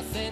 I said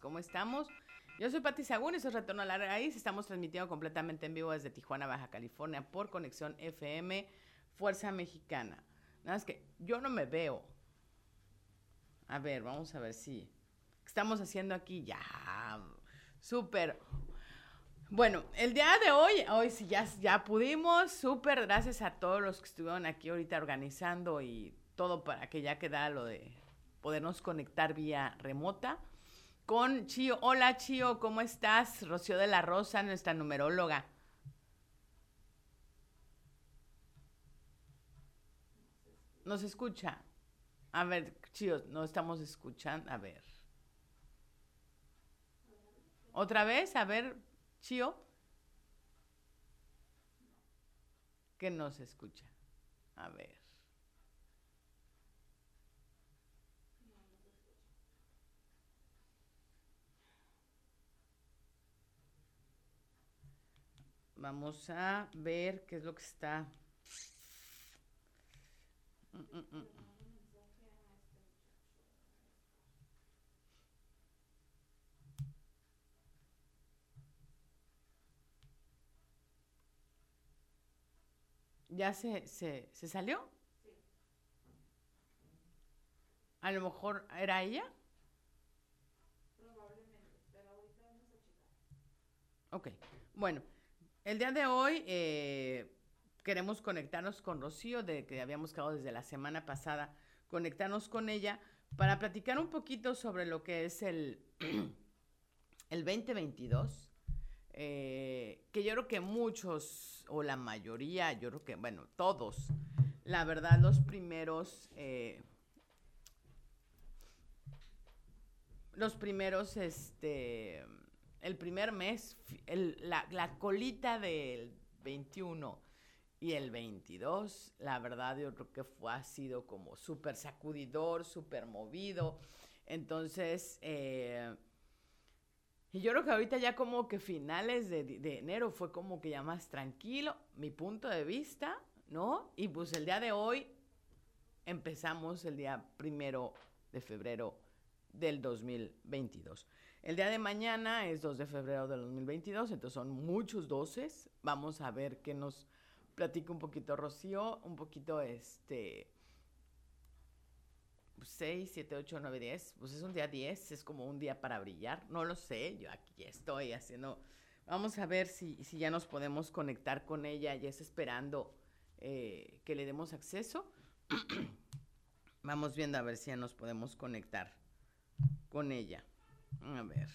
¿cómo estamos? Yo soy Pati Sagún y soy Retorno a la Raíz. Estamos transmitiendo completamente en vivo desde Tijuana, Baja California, por conexión FM Fuerza Mexicana. Nada más que yo no me veo. A ver, vamos a ver si. Estamos haciendo aquí? Ya. Súper. Bueno, el día de hoy, hoy sí ya, ya pudimos. Súper gracias a todos los que estuvieron aquí ahorita organizando y todo para que ya quedara lo de podernos conectar vía remota con Chio. Hola Chio, ¿cómo estás? Rocío de la Rosa, nuestra numeróloga. ¿Nos escucha? A ver, Chio, no estamos escuchando. A ver. ¿Otra vez? A ver, Chio. Que no se escucha. A ver. Vamos a ver qué es lo que está. Mm, mm, mm. ¿Ya se, se, se salió? A lo mejor era ella. Ok, bueno, el día de hoy eh, queremos conectarnos con Rocío, de que habíamos quedado desde la semana pasada, conectarnos con ella para platicar un poquito sobre lo que es el, el 2022, eh, que yo creo que muchos, o la mayoría, yo creo que, bueno, todos, la verdad, los primeros... eh, los primeros, este, el primer mes, la, colita del 21 y el 22, la verdad yo creo que fue, ha sido como súper sacudidor, súper movido. Entonces, eh, y yo creo que ahorita ya como que finales de enero fue como que ya más tranquilo, mi punto de vista, ¿no? Y pues el día de hoy empezamos el día primero de febrero del 2022. El día de mañana es 2 de febrero del 2022, entonces son muchos doces. Vamos a ver qué nos platica un poquito Rocío, un poquito este 6, 7, 8, 9, 10. Pues es un día 10, es como un día para brillar. No lo sé, yo aquí estoy haciendo. Vamos a ver si, si ya nos podemos conectar con ella, ya está esperando eh, que le demos acceso. Vamos viendo a ver si ya nos podemos conectar con ella. A ver.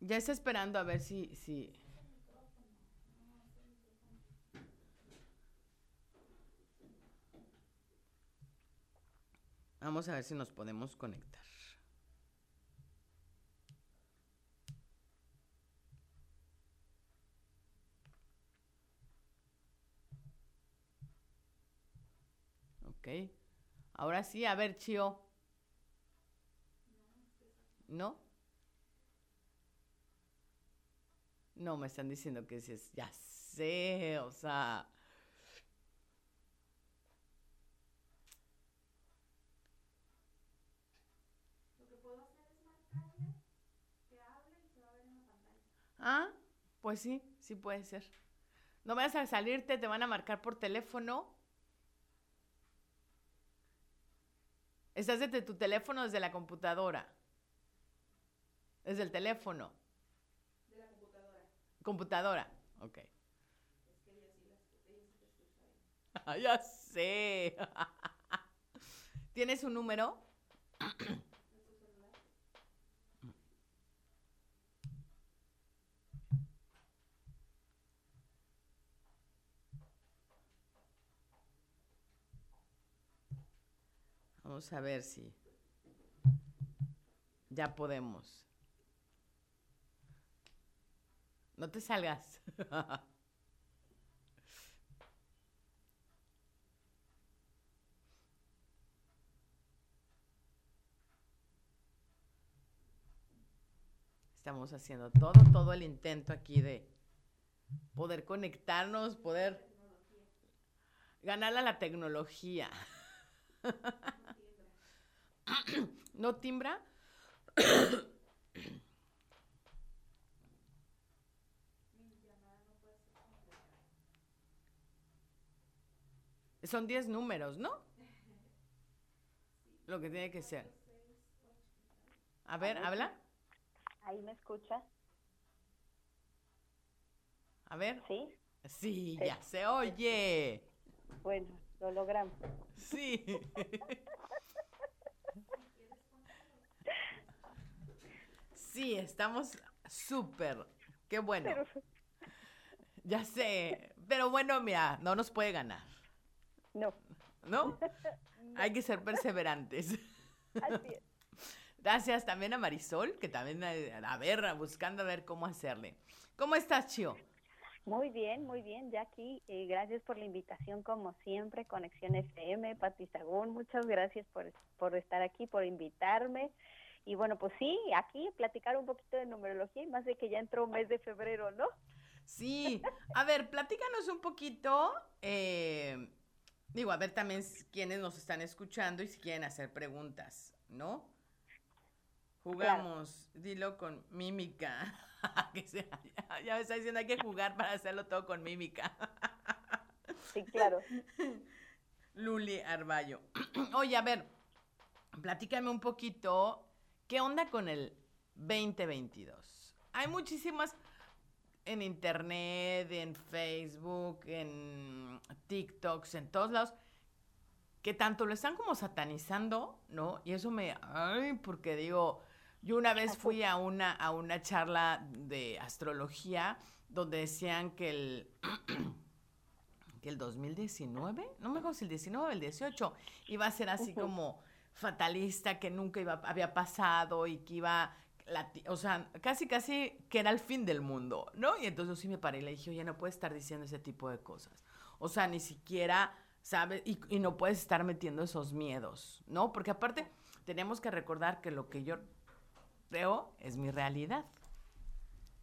Ya está esperando a ver si, si. Vamos a ver si nos podemos conectar. Ok. Ahora sí, a ver, Chio. ¿No? No, me están diciendo que sí es, ya sé, o sea, ah, pues sí, sí puede ser. No vayas a salirte, te van a marcar por teléfono. Estás desde tu teléfono desde la computadora. Desde el teléfono. De la computadora. Computadora, ok. Ah, ya sé. ¿Tienes un número? Vamos a ver si ya podemos. No te salgas. Estamos haciendo todo, todo el intento aquí de poder conectarnos, poder ganar a la tecnología. ¿No timbra? Son 10 números, ¿no? Lo que tiene que ser. A ver, habla. ¿Ahí me escucha? A ver. ¿Sí? Sí, ya se oye. Bueno, lo logramos. Sí. Sí, estamos súper. Qué bueno. Pero, Ya sé. Pero bueno, mira, no nos puede ganar. No, ¿No? Hay que ser perseverantes. así es. Gracias también a Marisol, que también eh, a ver, buscando a ver cómo hacerle. ¿Cómo estás, Chio? Muy bien, muy bien, Jackie. Eh, gracias por la invitación, como siempre, Conexión FM, Pati Sagún. Muchas gracias por, por estar aquí, por invitarme. Y bueno, pues sí, aquí platicar un poquito de numerología y más de que ya entró un mes de febrero, ¿no? Sí, a ver, platícanos un poquito, eh, digo, a ver también quiénes nos están escuchando y si quieren hacer preguntas, ¿no? Jugamos, dilo con mímica. ya, me está diciendo hay que jugar para hacerlo todo con mímica. sí, claro. Luli Arballo. Oye, a ver, platícame un poquito, ¿qué onda con el 2022? Hay muchísimas en internet, en Facebook, en TikToks, en todos lados, que tanto lo están como satanizando, ¿no? Y eso me, ay, porque digo, yo una vez fui a una, a una charla de astrología donde decían que el, que el 2019, no me acuerdo si el 19 o el 18, iba a ser así como fatalista, que nunca iba, había pasado y que iba o sea, casi, casi que era el fin del mundo, ¿no? Y entonces yo sí me paré y le dije, oye, no puedes estar diciendo ese tipo de cosas. O sea, ni siquiera, ¿sabes? Y, y no puedes estar metiendo esos miedos, ¿no? Porque aparte, tenemos que recordar que lo que yo creo es mi realidad.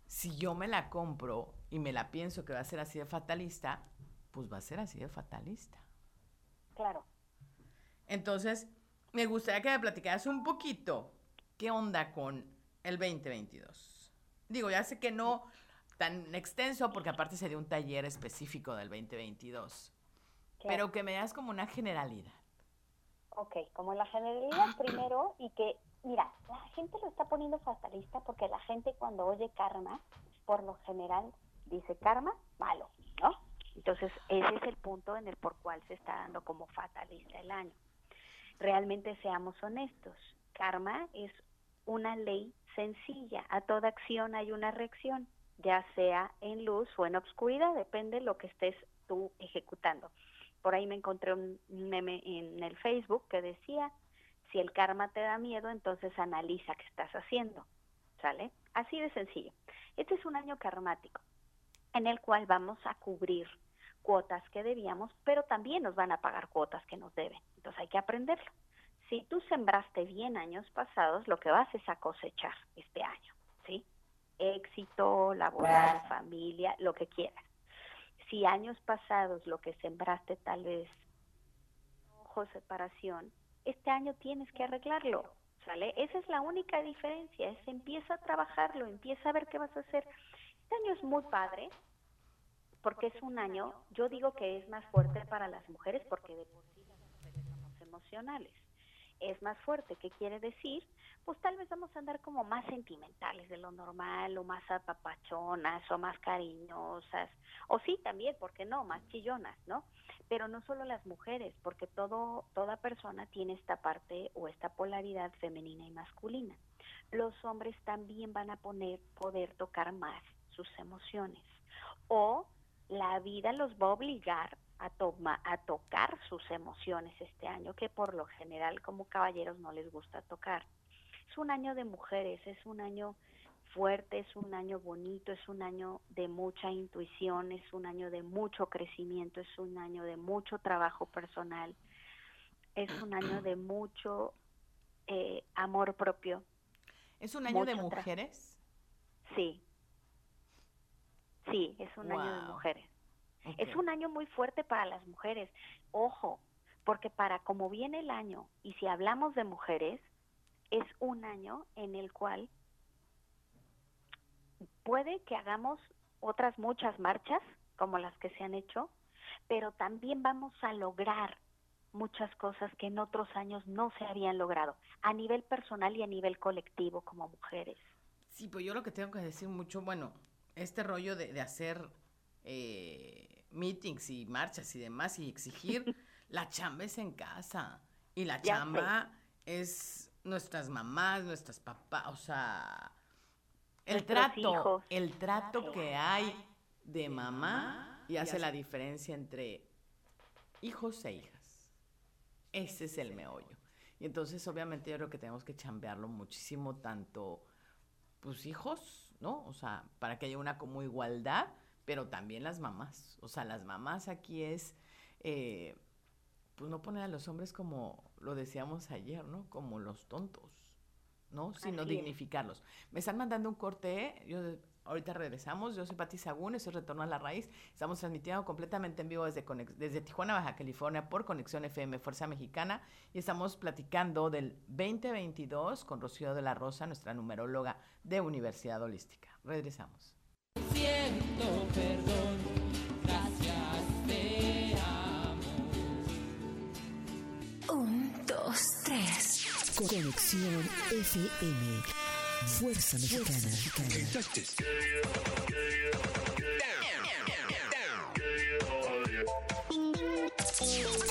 Si yo me la compro y me la pienso que va a ser así de fatalista, pues va a ser así de fatalista. Claro. Entonces, me gustaría que me platicaras un poquito qué onda con el 2022. Digo, ya sé que no tan extenso, porque aparte sería un taller específico del 2022. Pero que me das como una generalidad. Ok, como la generalidad primero y que, mira, la gente lo está poniendo fatalista porque la gente cuando oye karma, por lo general dice karma, malo, ¿no? Entonces, ese es el punto en el por cual se está dando como fatalista el año. Realmente seamos honestos, karma es una ley sencilla. A toda acción hay una reacción, ya sea en luz o en obscuridad, depende de lo que estés tú ejecutando. Por ahí me encontré un meme en el Facebook que decía, si el karma te da miedo, entonces analiza qué estás haciendo. ¿Sale? Así de sencillo. Este es un año karmático en el cual vamos a cubrir cuotas que debíamos, pero también nos van a pagar cuotas que nos deben. Entonces hay que aprenderlo si tú sembraste bien años pasados, lo que vas es a cosechar este año, ¿sí? Éxito, laboral, familia, lo que quieras. Si años pasados lo que sembraste tal vez ojo, separación, este año tienes que arreglarlo, ¿sale? Esa es la única diferencia, es empieza a trabajarlo, empieza a ver qué vas a hacer. Este año es muy padre, porque es un año, yo digo que es más fuerte para las mujeres porque de por sí las mujeres somos emocionales es más fuerte. ¿Qué quiere decir? Pues tal vez vamos a andar como más sentimentales de lo normal, o más apapachonas, o más cariñosas, o sí también, ¿por qué no? Más chillonas, ¿no? Pero no solo las mujeres, porque todo, toda persona tiene esta parte o esta polaridad femenina y masculina. Los hombres también van a poner, poder tocar más sus emociones. O la vida los va a obligar a, toma, a tocar sus emociones este año, que por lo general como caballeros no les gusta tocar. Es un año de mujeres, es un año fuerte, es un año bonito, es un año de mucha intuición, es un año de mucho crecimiento, es un año de mucho trabajo personal, es un año de mucho eh, amor propio. ¿Es un año de mujeres? Sí. Sí, es un año de mujeres. Es un año muy fuerte para las mujeres. Ojo, porque para como viene el año, y si hablamos de mujeres, es un año en el cual puede que hagamos otras muchas marchas, como las que se han hecho, pero también vamos a lograr muchas cosas que en otros años no se habían logrado, a nivel personal y a nivel colectivo como mujeres. Sí, pues yo lo que tengo que decir mucho, bueno, este rollo de, de hacer eh, meetings y marchas y demás y exigir, la chamba es en casa. Y la chamba es nuestras mamás, nuestras papás, o sea, el trato, el trato que hay de mamá y hace la diferencia entre hijos e hijas. Ese es el meollo. Y entonces, obviamente, yo creo que tenemos que chambearlo muchísimo, tanto, pues, hijos, ¿no? O sea, para que haya una como igualdad, pero también las mamás. O sea, las mamás aquí es, eh, pues, no poner a los hombres como lo decíamos ayer, ¿no? Como los tontos, ¿no? Sino dignificarlos. Me están mandando un corte, yo Ahorita regresamos. Yo soy Pati Sagún, eso es Retorno a la Raíz. Estamos transmitiendo completamente en vivo desde, desde Tijuana, Baja California, por Conexión FM Fuerza Mexicana. Y estamos platicando del 2022 con Rocío de la Rosa, nuestra numeróloga de Universidad Holística. Regresamos. Siento perdón, gracias, te amo. Un, dos, tres. Conexión FM. Fuerza Mexicana.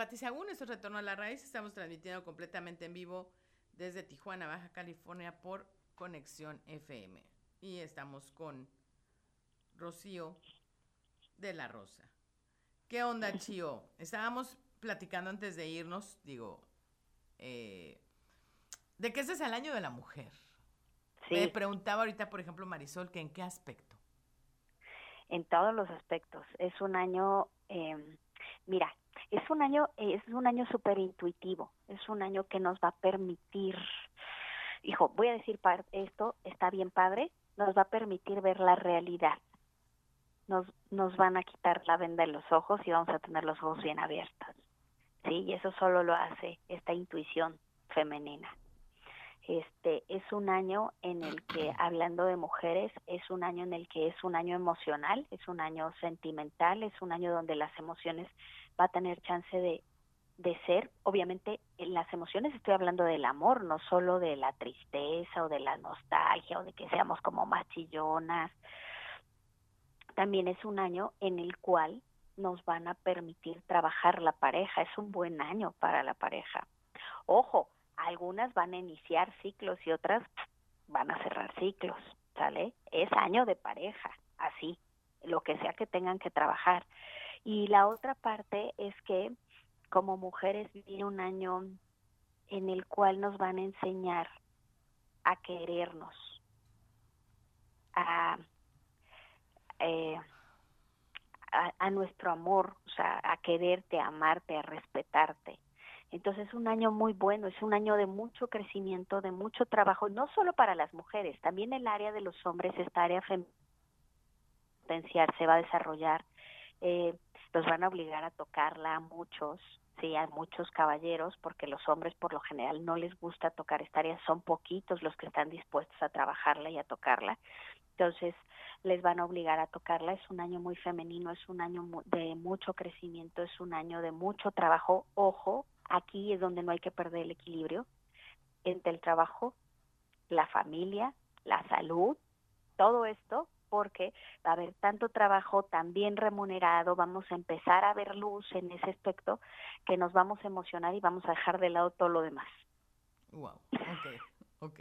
Patricia Agún, esto es Retorno a la Raíz. Estamos transmitiendo completamente en vivo desde Tijuana, Baja California, por Conexión FM. Y estamos con Rocío de la Rosa. ¿Qué onda, Chío? Estábamos platicando antes de irnos, digo, eh, de que este es el año de la mujer. Me preguntaba ahorita, por ejemplo, Marisol, que en qué aspecto en todos los aspectos. Es un año, eh, mira, es un año, es un año súper intuitivo, es un año que nos va a permitir, hijo, voy a decir esto, está bien padre, nos va a permitir ver la realidad. Nos, nos van a quitar la venda de los ojos y vamos a tener los ojos bien abiertos. Sí, y eso solo lo hace esta intuición femenina. Este es un año en el que, hablando de mujeres, es un año en el que es un año emocional, es un año sentimental, es un año donde las emociones va a tener chance de, de ser, obviamente en las emociones estoy hablando del amor, no solo de la tristeza o de la nostalgia o de que seamos como más chillonas. También es un año en el cual nos van a permitir trabajar la pareja, es un buen año para la pareja. Ojo, algunas van a iniciar ciclos y otras van a cerrar ciclos, ¿sale? Es año de pareja, así, lo que sea que tengan que trabajar. Y la otra parte es que como mujeres viene un año en el cual nos van a enseñar a querernos, a, eh, a, a, nuestro amor, o sea, a quererte, a amarte, a respetarte. Entonces es un año muy bueno, es un año de mucho crecimiento, de mucho trabajo, no solo para las mujeres, también el área de los hombres, esta área potenciar, se va a desarrollar, eh, los van a obligar a tocarla a muchos, sí, a muchos caballeros, porque los hombres por lo general no les gusta tocar esta área, son poquitos los que están dispuestos a trabajarla y a tocarla. Entonces, les van a obligar a tocarla. Es un año muy femenino, es un año de mucho crecimiento, es un año de mucho trabajo. Ojo, Aquí es donde no hay que perder el equilibrio entre el trabajo, la familia, la salud, todo esto, porque va a haber tanto trabajo tan bien remunerado, vamos a empezar a ver luz en ese aspecto que nos vamos a emocionar y vamos a dejar de lado todo lo demás. Wow, ok, ok.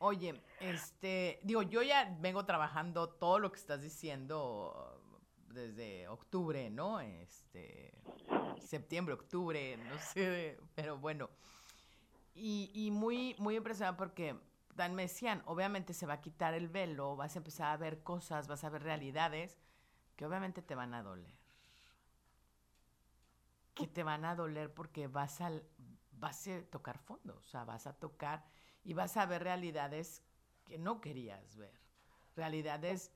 Oye, este, digo, yo ya vengo trabajando todo lo que estás diciendo desde octubre, ¿no? Este, septiembre, octubre, no sé, pero bueno. Y, y muy, muy impresionada porque Dan me obviamente se va a quitar el velo, vas a empezar a ver cosas, vas a ver realidades que obviamente te van a doler. Que te van a doler porque vas a, vas a tocar fondo, o sea, vas a tocar y vas a ver realidades que no querías ver. Realidades,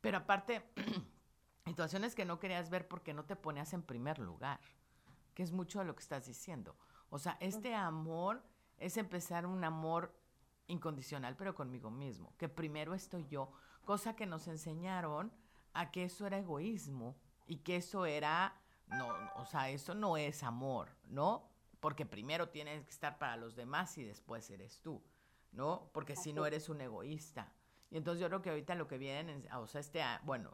pero aparte, situaciones que no querías ver porque no te ponías en primer lugar que es mucho de lo que estás diciendo. O sea, este amor es empezar un amor incondicional, pero conmigo mismo, que primero estoy yo, cosa que nos enseñaron a que eso era egoísmo y que eso era, no, o sea, eso no es amor, ¿no? Porque primero tienes que estar para los demás y después eres tú, ¿no? Porque si no eres un egoísta. Y entonces yo creo que ahorita lo que vienen, o sea, este, bueno,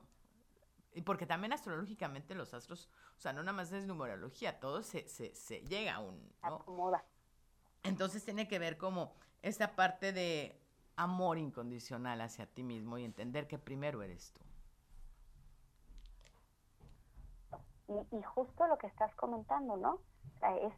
y porque también astrológicamente los astros, o sea, no nada más es numerología, todo se, se, se llega a un, ¿no? Acomoda. Entonces tiene que ver como esta parte de amor incondicional hacia ti mismo y entender que primero eres tú. Y, justo lo que estás comentando, ¿no? Es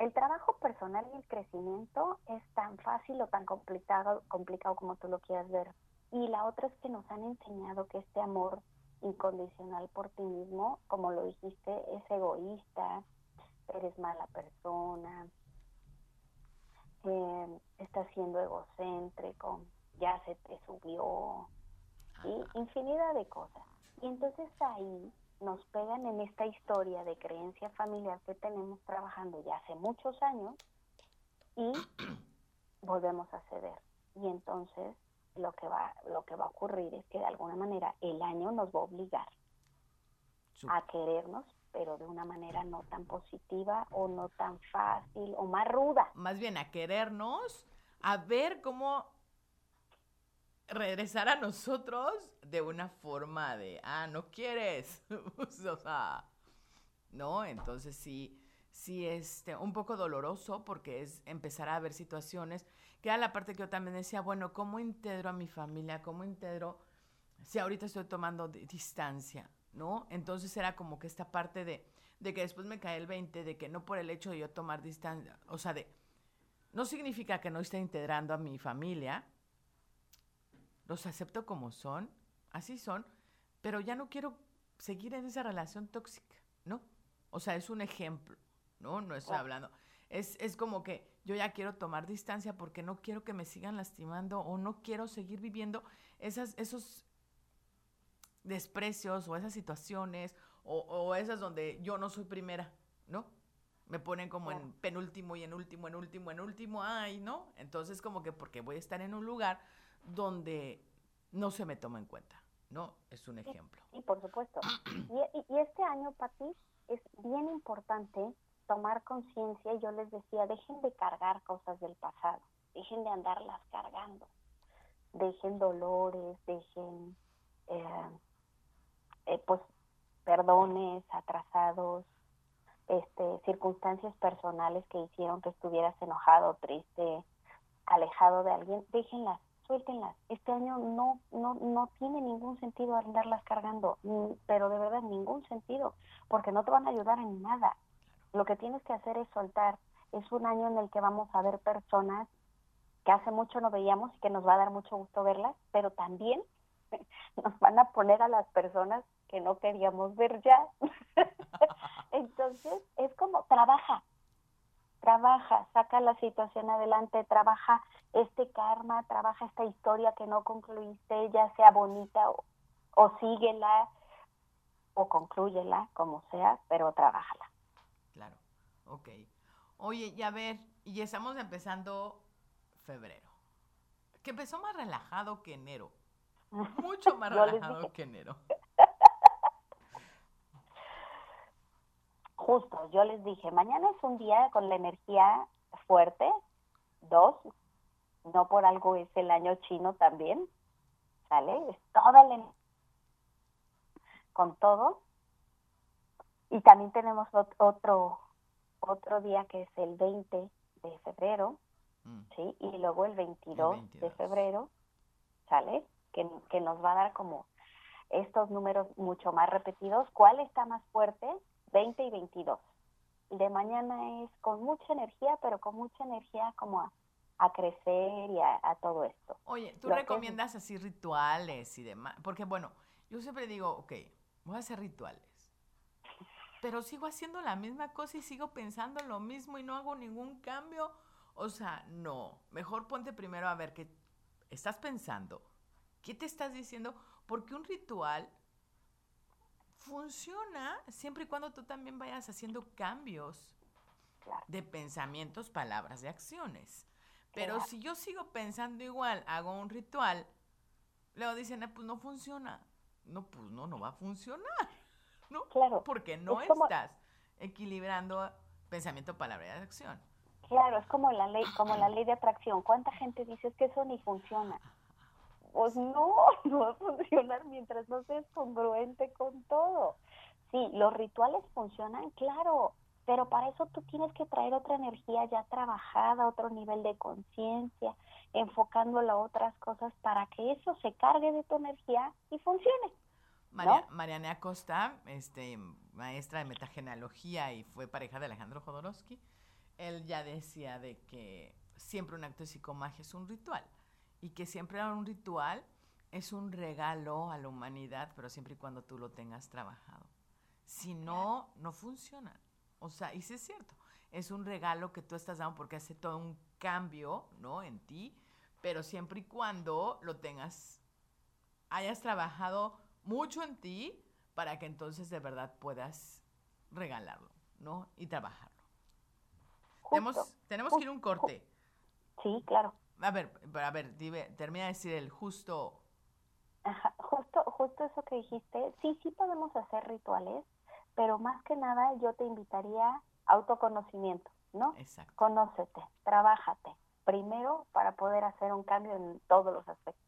el trabajo personal y el crecimiento es tan fácil o tan complicado, complicado como tú lo quieras ver. Y la otra es que nos han enseñado que este amor incondicional por ti mismo, como lo dijiste, es egoísta, eres mala persona, eh, estás siendo egocéntrico, ya se te subió, y infinidad de cosas. Y entonces ahí nos pegan en esta historia de creencia familiar que tenemos trabajando ya hace muchos años y volvemos a ceder. Y entonces lo que va lo que va a ocurrir es que de alguna manera el año nos va a obligar. A querernos, pero de una manera no tan positiva o no tan fácil o más ruda. Más bien a querernos, a ver cómo regresar a nosotros de una forma de, ah, no quieres. o sea, ¿no? Entonces sí, sí, este, un poco doloroso porque es empezar a ver situaciones, que era la parte que yo también decía, bueno, ¿cómo integro a mi familia? ¿Cómo integro si ahorita estoy tomando di- distancia? ¿No? Entonces era como que esta parte de, de que después me cae el 20, de que no por el hecho de yo tomar distancia, o sea, de, no significa que no esté integrando a mi familia, los acepto como son, así son, pero ya no quiero seguir en esa relación tóxica, ¿no? O sea, es un ejemplo, ¿no? No estoy Claro. hablando. Es, es como que yo ya quiero tomar distancia porque no quiero que me sigan lastimando o no quiero seguir viviendo esas, esos desprecios o esas situaciones o, o esas donde yo no soy primera, ¿no? Me ponen como en penúltimo y en último, en último, en último, ay, ¿no? Entonces como que porque voy a estar en un lugar donde no se me toma en cuenta, ¿no? Es un ejemplo. Sí, por supuesto. Y, y- y este año, Pati, es bien importante tomar conciencia. Yo les decía, dejen de cargar cosas del pasado, dejen de andarlas cargando, dejen dolores, dejen, eh, eh, pues, perdones atrasados, este, circunstancias personales que hicieron que estuvieras enojado, triste, alejado de alguien, déjenlas, suéltenlas. Este año no, no, no tiene ningún sentido andarlas cargando, pero de verdad ningún sentido, porque no te van a ayudar en nada. Lo que tienes que hacer es soltar. Es un año en el que vamos a ver personas que hace mucho no veíamos y que nos va a dar mucho gusto verlas, pero también nos van a poner a las personas que no queríamos ver ya. Entonces, es como trabaja, trabaja, saca la situación adelante, trabaja este karma, trabaja esta historia que no concluiste, ya sea bonita o, o síguela o conclúyela, como sea, pero trabájala. Claro, ok. Oye, y a ver, y ya estamos empezando febrero, que empezó más relajado que enero, mucho más relajado que enero. Justo, yo les dije, mañana es un día con la energía fuerte, dos, no por algo es el año chino también, ¿sale? Es toda la con todo. Y también tenemos ot- otro otro día que es el 20 de febrero, Mm, ¿sí? Y luego el 22, de 22. febrero, ¿sale? Que, que nos va a dar como estos números mucho más repetidos. ¿Cuál está más fuerte? 20 y 22. El de mañana es con mucha energía, pero con mucha energía como a, a crecer y a, a todo esto. Oye, ¿tú Lo recomiendas así rituales y demás? Porque bueno, yo siempre digo, ok, voy a hacer rituales. Pero sigo haciendo la misma cosa y sigo pensando lo mismo y no hago ningún cambio. O sea, no. Mejor ponte primero a ver qué estás pensando. ¿Qué te estás diciendo? Porque un ritual funciona siempre y cuando tú también vayas haciendo cambios Claro. de pensamientos, palabras y acciones. Pero Claro. si yo sigo pensando igual, hago un ritual, luego dicen, "Ah, pues no funciona. No, pues no, no va a funcionar. ¿No? Claro. Porque no Es como- estás equilibrando pensamiento, palabra y acción. Claro, es como la ley, como la ley de atracción. ¿Cuánta gente dice "Es que eso ni funciona? Pues no, no va a funcionar mientras no seas congruente con todo. Sí, los rituales funcionan, claro, pero para eso tú tienes que traer otra energía ya trabajada, otro nivel de conciencia, enfocándola a otras cosas para que eso se cargue de tu energía y funcione. María, Mariana Acosta, este, maestra de metagenealogía y fue pareja de Alejandro Jodorowsky, él ya decía de que siempre un acto de psicomagia es un ritual y que siempre un ritual es un regalo a la humanidad, pero siempre y cuando tú lo tengas trabajado. Si no, no funciona. O sea, y sí es cierto, es un regalo que tú estás dando porque hace todo un cambio, ¿no? En ti, pero siempre y cuando lo tengas, hayas trabajado mucho en ti para que entonces de verdad puedas regalarlo, ¿no? Y trabajarlo. Tenemos, Justo. tenemos que ir a un corte. Sí, claro. A ver, pero a ver, dime, termina de decir el justo. Ajá, justo, justo eso que dijiste, sí, sí podemos hacer rituales, pero más que nada yo te invitaría a autoconocimiento, ¿no? Exacto. Conócete, trabájate, primero para poder hacer un cambio en todos los aspectos.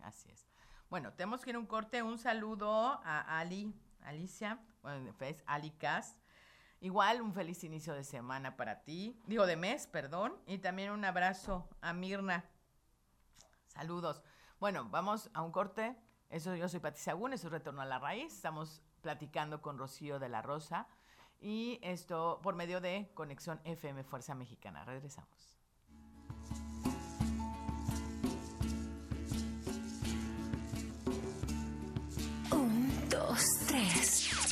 Así es. Bueno, tenemos que ir a un corte. Un saludo a Ali, Alicia, bueno, en Face, Ali Cas. Igual un feliz inicio de semana para ti, digo de mes, perdón, y también un abrazo a Mirna. Saludos. Bueno, vamos a un corte. Eso yo soy Pati Sagún, eso es Retorno a la Raíz. Estamos platicando con Rocío de la Rosa y esto por medio de Conexión FM Fuerza Mexicana. Regresamos.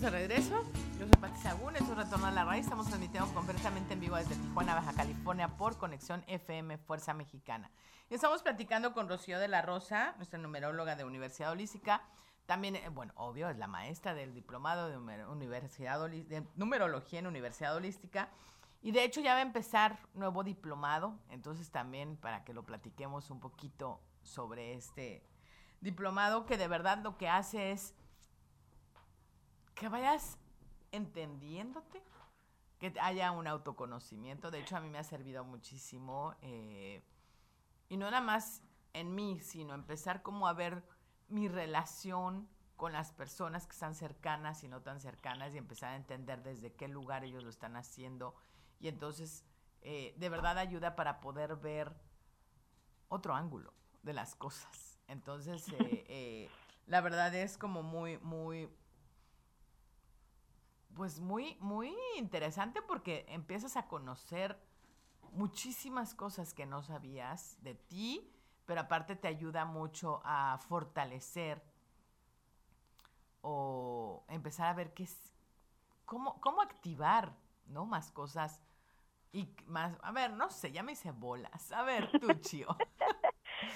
De regreso. Yo soy Pati Sagún, esto es Retorno a la Raíz. Estamos transmitiendo completamente en vivo desde Tijuana, Baja California, por Conexión FM Fuerza Mexicana. Y estamos platicando con Rocío de la Rosa, nuestra numeróloga de Universidad Holística. También, eh, bueno, obvio, es la maestra del diplomado de, Universidad de Numerología en Universidad Holística. Y de hecho ya va a empezar nuevo diplomado, entonces también para que lo platiquemos un poquito sobre este diplomado que de verdad lo que hace es que vayas entendiéndote, que haya un autoconocimiento. De hecho, a mí me ha servido muchísimo. eh, y no nada más en mí, sino empezar como a ver mi relación con las personas que están cercanas y no tan cercanas y empezar a entender desde qué lugar ellos lo están haciendo. Y entonces, eh, de verdad ayuda para poder ver otro ángulo de las cosas. Entonces, eh, eh, la verdad es como muy, muy, pues muy, muy interesante porque empiezas a conocer muchísimas cosas que no sabías de ti, pero aparte te ayuda mucho a fortalecer o empezar a ver qué es, cómo, cómo activar, ¿no? Más cosas y más, a ver, no sé, ya me hice bolas. A ver, tú, Chio.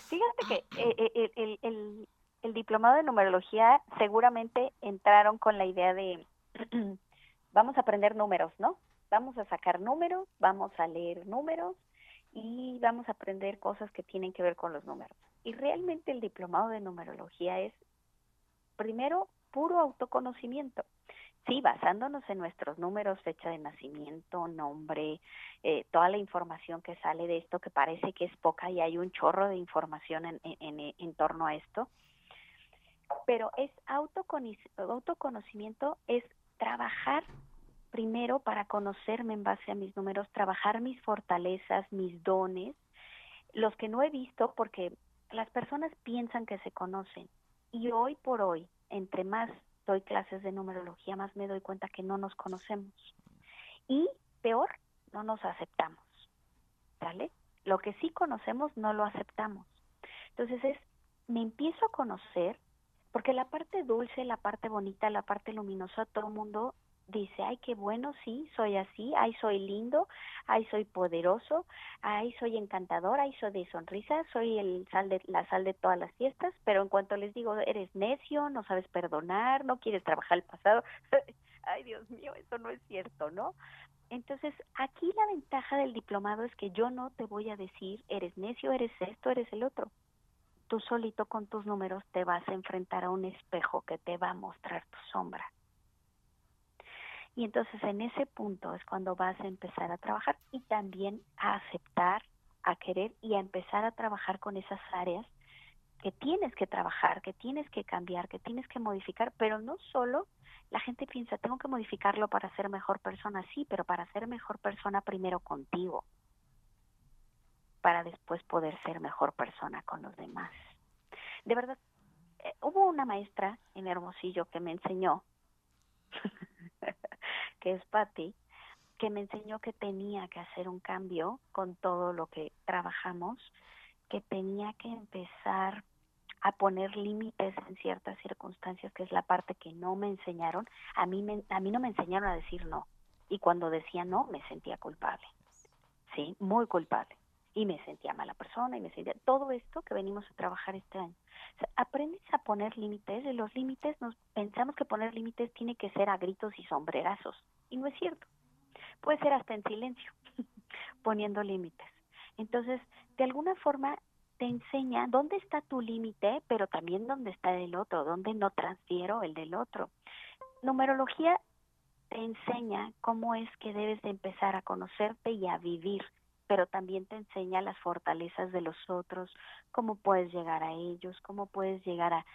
Fíjate que eh, eh, el, el- el- el diplomado de numerología seguramente entraron con la idea de vamos a aprender números, ¿no? Vamos a sacar números, vamos a leer números y vamos a aprender cosas que tienen que ver con los números. Y realmente el diplomado de numerología es, primero, puro autoconocimiento. Sí, basándonos en nuestros números, fecha de nacimiento, nombre, eh, toda la información que sale de esto, que parece que es poca y hay un chorro de información en, en, en- torno a esto. Pero es autoconis- autoconocimiento, es trabajar primero para conocerme en base a mis números, trabajar mis fortalezas, mis dones, los que no he visto porque las personas piensan que se conocen, Y hoy por hoy, entre más doy clases de numerología, más me doy cuenta que no nos conocemos. Y peor, no nos aceptamos. ¿Sale? Lo que sí conocemos no lo aceptamos. Entonces es, me empiezo a conocer, porque la parte dulce, la parte bonita, la parte luminosa, todo el mundo dice, ay, qué bueno, sí, soy así, ay, soy lindo, ay, soy poderoso, ay, soy encantador, ay, soy de sonrisa, soy el sal de, la sal de todas las fiestas, pero en cuanto les digo, eres necio, no sabes perdonar, no quieres trabajar el pasado, ay, Dios mío, eso no es cierto, ¿no? Entonces, aquí la ventaja del diplomado es que yo no te voy a decir, eres necio, eres esto, eres el otro. Tú solito con tus números te vas a enfrentar a un espejo que te va a mostrar tu sombra. Y entonces en ese punto es cuando vas a empezar a trabajar y también a aceptar, a querer y a empezar a trabajar con esas áreas que tienes que trabajar, que tienes que cambiar, que tienes que modificar, pero no solo la gente piensa, tengo que modificarlo para ser mejor persona, sí, pero para ser mejor persona primero contigo, para después poder ser mejor persona con los demás. De verdad, eh, hubo una maestra en Hermosillo que me enseñó que es Patti, que me enseñó que tenía que hacer un cambio con todo lo que trabajamos, que tenía que empezar a poner límites en ciertas circunstancias, que es la parte que no me enseñaron. A mí, a mí no me enseñaron a decir no. Y cuando decía no, me sentía culpable. Sí, muy culpable. Y me sentía mala persona y me sentía... Todo esto que venimos a trabajar este año. aprendes a poner límites y los límites, nos pensamos que poner límites tiene que ser a gritos y sombrerazos. Y no es cierto. Puede ser hasta en silencio, poniendo límites. Entonces, de alguna forma te enseña dónde está tu límite, pero también dónde está el otro, dónde no transfiero el del otro. Numerología te enseña cómo es que debes de empezar a conocerte y a vivir, pero también te enseña las fortalezas de los otros, cómo puedes llegar a ellos, cómo puedes llegar a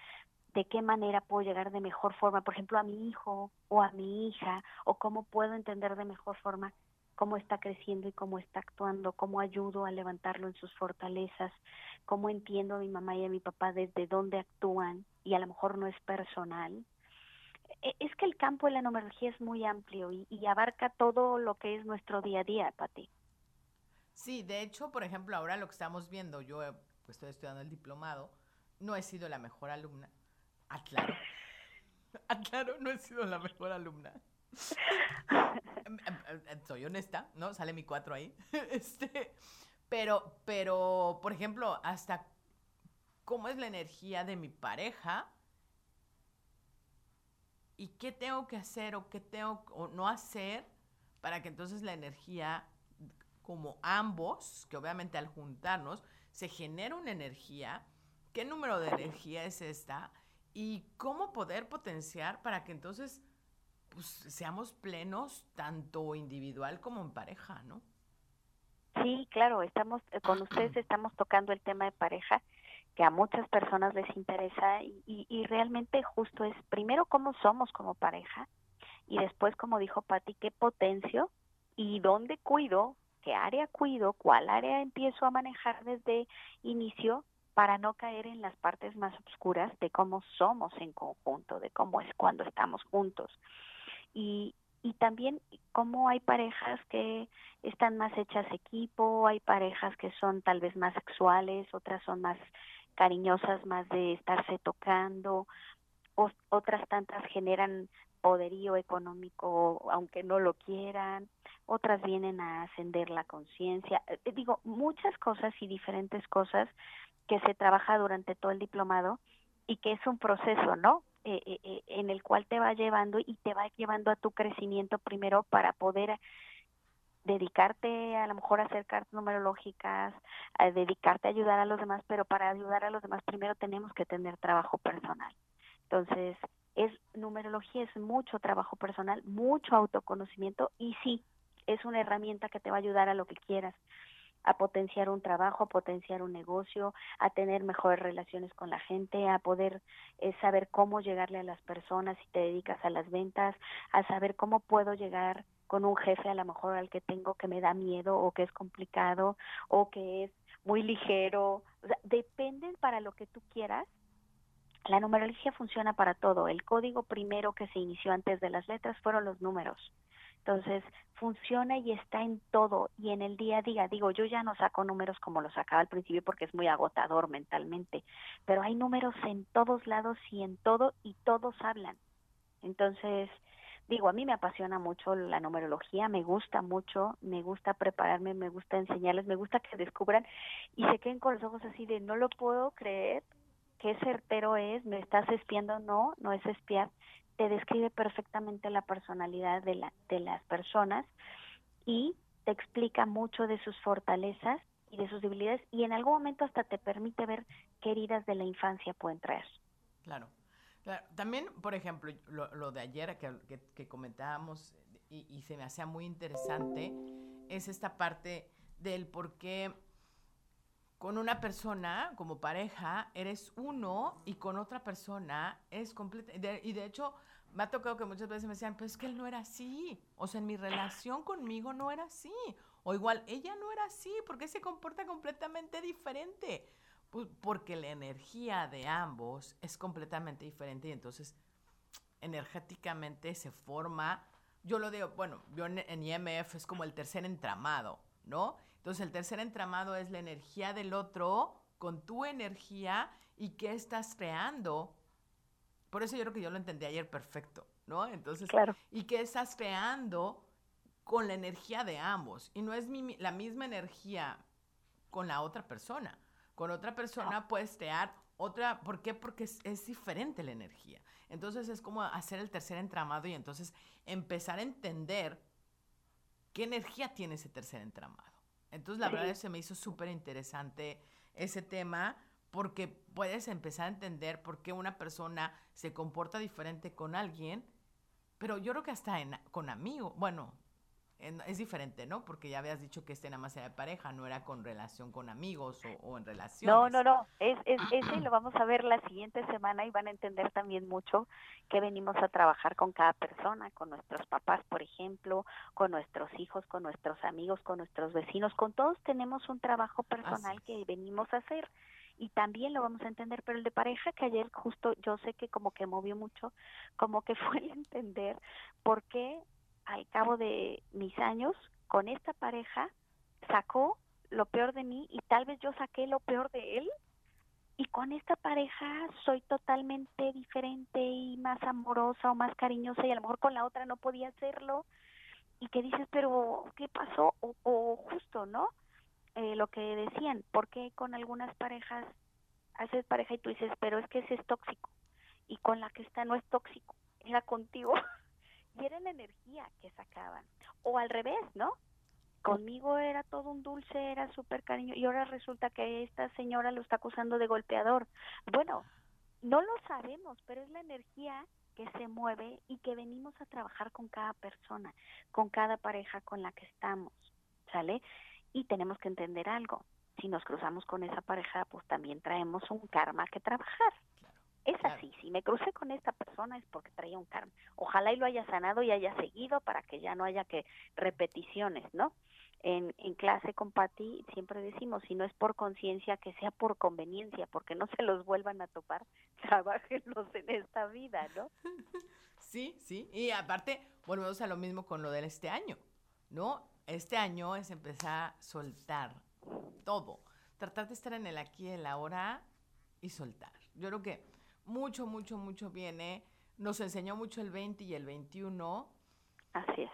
de qué manera puedo llegar de mejor forma, por ejemplo, a mi hijo o a mi hija, o cómo puedo entender de mejor forma cómo está creciendo y cómo está actuando, cómo ayudo a levantarlo en sus fortalezas, cómo entiendo a mi mamá y a mi papá desde dónde actúan y a lo mejor no es personal. E, es que el campo de la numerología es muy amplio y, abarca todo lo que es nuestro día a día, Pati. Sí, de hecho, por ejemplo, ahora lo que estamos viendo, yo pues, estoy estudiando el diplomado, no he sido la mejor alumna, Aclaro. Aclaro, no he sido la mejor alumna. Soy honesta, ¿no? Sale mi cuatro ahí. Este, pero, pero, por ejemplo, hasta cómo es la energía de mi pareja y qué tengo que hacer o qué tengo o no hacer para que entonces la energía, como ambos, que obviamente al juntarnos, se genera una energía. ¿Qué número de energía es esta? y cómo poder potenciar para que entonces pues, seamos plenos tanto individual como en pareja, ¿no? Sí, claro, estamos eh, con ustedes estamos tocando el tema de pareja que a muchas personas les interesa y, y, realmente justo es primero cómo somos como pareja y después como dijo Patti qué potencio y dónde cuido, qué área cuido, cuál área empiezo a manejar desde inicio para no caer en las partes más oscuras de cómo somos en conjunto, de cómo es cuando estamos juntos. Y, y también cómo hay parejas que están más hechas equipo, hay parejas que son tal vez más sexuales, otras son más cariñosas, más de estarse tocando, otras tantas generan poderío económico aunque no lo quieran, otras vienen a ascender la conciencia, eh, digo, muchas cosas y diferentes cosas que se trabaja durante todo el diplomado y que es un proceso, ¿no? Eh, eh, eh, en el cual te va llevando y te va llevando a tu crecimiento primero para poder dedicarte a lo mejor a hacer cartas numerológicas, a dedicarte a ayudar a los demás, pero para ayudar a los demás primero tenemos que tener trabajo personal. Entonces, es numerología es mucho trabajo personal, mucho autoconocimiento y sí, es una herramienta que te va a ayudar a lo que quieras a potenciar un trabajo, a potenciar un negocio, a tener mejores relaciones con la gente, a poder eh, saber cómo llegarle a las personas si te dedicas a las ventas, a saber cómo puedo llegar con un jefe a lo mejor al que tengo que me da miedo o que es complicado o que es muy ligero. O sea, dependen para lo que tú quieras La numerología funciona para todo. El código primero que se inició antes de las letras fueron los números. Entonces, funciona y está en todo y en el día a día. Digo, yo ya no saco números como los sacaba al principio porque es muy agotador mentalmente, pero hay números en todos lados y en todo y todos hablan. Entonces, digo, a mí me apasiona mucho la numerología, me gusta mucho, me gusta prepararme, me gusta enseñarles, me gusta que descubran y se queden con los ojos así de no lo puedo creer, qué certero es, me estás espiando, no, no es espiar, te describe perfectamente la personalidad de, la, de las personas y te explica mucho de sus fortalezas y de sus debilidades y en algún momento hasta te permite ver qué heridas de la infancia pueden traer. Claro. También, por ejemplo, lo, de ayer que, que, comentábamos y, y, se me hacía muy interesante es esta parte del por qué con una persona como pareja eres uno y con otra persona es completa. y de hecho, me ha tocado que muchas veces me decían, pues es que él no era así. O sea, en mi relación conmigo no era así. O igual, ella no era así. porque se comporta completamente diferente? Pues porque la energía de ambos es completamente diferente y entonces energéticamente se forma. Yo lo digo, bueno, yo en, en IMF es como el tercer entramado, ¿no? Entonces el tercer entramado es la energía del otro con tu energía y qué estás creando. Por eso yo creo que yo lo entendí ayer perfecto, ¿no? Entonces, claro. ¿y qué estás creando con la energía de ambos? Y no es la misma energía con la otra persona. Con otra persona puedes crear otra, ¿por qué? Porque es, es, diferente la energía. Entonces es como hacer el tercer entramado y entonces empezar a entender qué energía tiene ese tercer entramado. Entonces, la verdad, se me hizo súper interesante ese tema porque puedes empezar a entender por qué una persona se comporta diferente con alguien, pero yo creo que hasta en, con amigos, bueno, es diferente, ¿no? Porque ya habías dicho que este nada más era de pareja, no era con relación con amigos o, en relación. No, no, no, es, es, ese lo vamos a ver la siguiente semana y van a entender también mucho que venimos a trabajar con cada persona, con nuestros papás, por ejemplo, con nuestros hijos, con nuestros amigos, con nuestros vecinos, con todos tenemos un trabajo personal que venimos a hacer y también lo vamos a entender, pero el de pareja que ayer justo yo sé que como que movió mucho, como que fue el entender por qué al cabo de mis años con esta pareja sacó lo peor de mí y tal vez yo saqué lo peor de él. Y con esta pareja soy totalmente diferente y más amorosa o más cariñosa y a lo mejor con la otra no podía hacerlo. Y que dices pero qué pasó o, justo no eh, lo que decían porque con algunas parejas haces pareja y tú dices pero es que ese es tóxico y con la que está no es tóxico era contigo y era la energía que sacaban. O al revés, ¿no? Conmigo era todo un dulce, era súper cariño, y ahora resulta que esta señora lo está acusando de golpeador. Bueno, no lo sabemos, pero es la energía que se mueve y que venimos a trabajar con cada persona, con cada pareja con la que estamos, ¿sale? Y tenemos que entender algo. Si nos cruzamos con esa pareja, pues también traemos un karma que trabajar. Es así, si me crucé con esta persona es porque traía un karma. Ojalá y lo haya sanado y haya seguido para que ya no haya que repeticiones, ¿no? En, en clase con Patti siempre decimos, si no es por conciencia, que sea por conveniencia, porque no se los vuelvan a topar, trabajenlos en esta vida, ¿no? Sí, sí, y aparte volvemos a lo mismo con lo del este año, ¿no? Este año es empezar a soltar todo, tratar de estar en el aquí y el ahora y soltar. Yo creo que mucho, mucho, mucho viene. Nos enseñó mucho el 20 y el 21. Así es.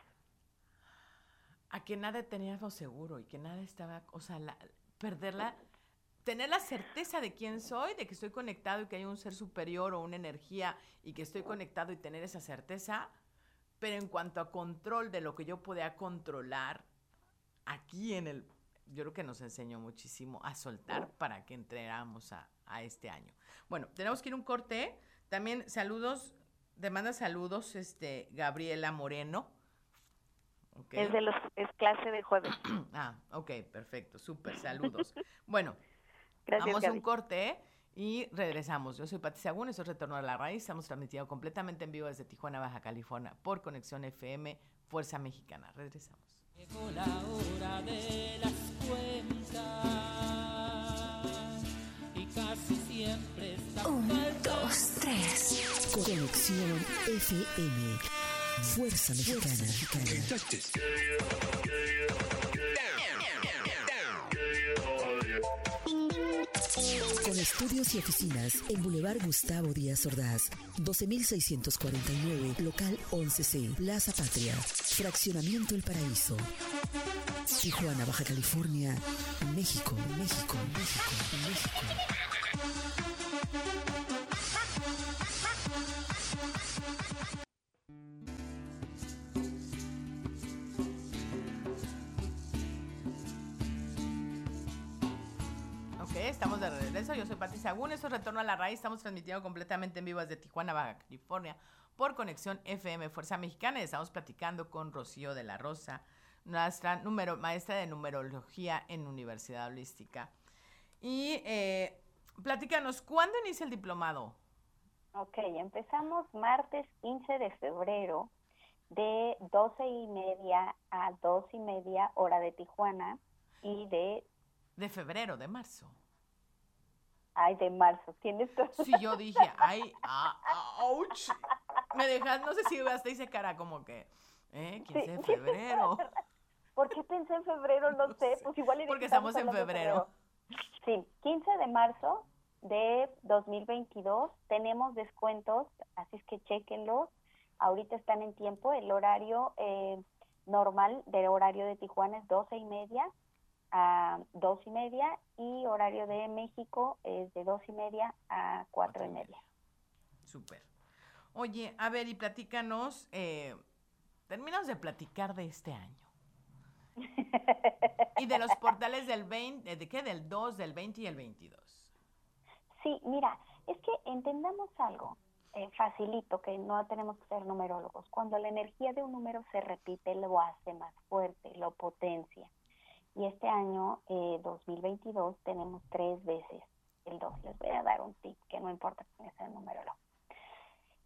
A que nada teníamos seguro y que nada estaba, o sea, perderla, tener la certeza de quién soy, de que estoy conectado y que hay un ser superior o una energía y que estoy conectado y tener esa certeza. Pero en cuanto a control de lo que yo podía controlar, aquí en el, yo creo que nos enseñó muchísimo a soltar para que entráramos a, a este año. Bueno, tenemos que ir un corte. También saludos, te manda saludos, este, Gabriela Moreno. Es de los, es clase de jueves. ah, ok, perfecto, súper, saludos. bueno, vamos a un corte y regresamos. Yo soy Pati Sagún, eso es Retorno a la Raíz. Estamos transmitiendo completamente en vivo desde Tijuana, Baja California, por Conexión FM, Fuerza Mexicana. Regresamos. Llegó la hora de las cuentas y casi siempre está Un, dos, tres. Conexión FM. Fuerza Mexicana. Con estudios y oficinas en Boulevard Gustavo Díaz Ordaz, 12649, local 11C, Plaza Patria, Fraccionamiento El Paraíso. Tijuana, Baja California, México, México, México, México. Ok, estamos de regreso. Yo soy Pati Sagún. Esto es Retorno a la Raíz. Estamos transmitiendo completamente en vivo desde Tijuana, Baja California, por Conexión FM Fuerza Mexicana. Y estamos platicando con Rocío de la Rosa, nuestra número, maestra de numerología en Universidad Holística. Y eh, platícanos, ¿cuándo inicia el diplomado? Ok, empezamos martes 15 de febrero de 12 y media a 2 y media hora de Tijuana y de, De febrero, de marzo. ay, de marzo. ¿Tienes todo? Sí, yo dije, ay, ah, ouch. Me dejas, no sé si hasta hice cara como que, ¿eh? 15 de febrero. ¿Por qué pensé en febrero? No sé, pues igual Porque que estamos en febrero. Sí, 15 de marzo de 2022 tenemos descuentos, así es que chequenlos. Ahorita están en tiempo. El horario eh, normal del horario de Tijuana es 12 y media a 2 y media y horario de México es de 2 y media a 4 y media. Súper. Oye, a ver, y platícanos, eh, terminamos de platicar de este año. Y de los portales del 20, ¿de qué? Del 2, del 20 y el 22. Sí, mira, es que entendamos algo eh, facilito, que no tenemos que ser numerólogos. Cuando la energía de un número se repite, lo hace más fuerte, lo potencia. Y este año, eh, 2022, tenemos tres veces el 2. Les voy a dar un tip, que no importa que sea numerólogo.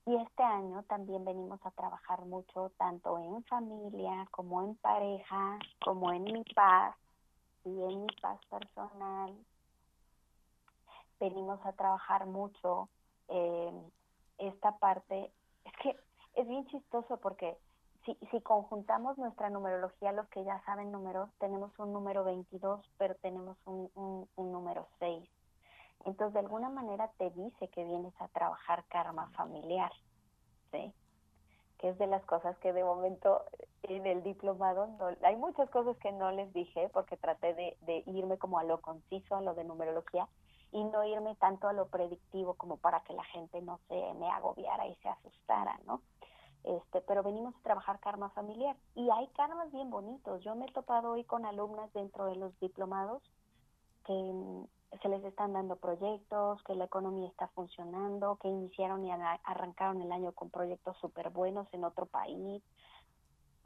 Y este año también venimos a trabajar mucho, tanto en familia, como en pareja, como en mi paz, y en mi paz personal, venimos a trabajar mucho eh, esta parte. Es que es bien chistoso porque si, si conjuntamos nuestra numerología, los que ya saben números, tenemos un número 22, pero tenemos un, un, un número 6. Entonces, de alguna manera te dice que vienes a trabajar karma familiar, ¿sí? Que es de las cosas que de momento en el diplomado, no, hay muchas cosas que no les dije porque traté de, de irme como a lo conciso, a lo de numerología, y no irme tanto a lo predictivo como para que la gente no se me agobiara y se asustara, ¿no? Este, pero venimos a trabajar karma familiar y hay karmas bien bonitos. Yo me he topado hoy con alumnas dentro de los diplomados que mm, se les están dando proyectos, que la economía está funcionando, que iniciaron y arra- arrancaron el año con proyectos súper buenos en otro país.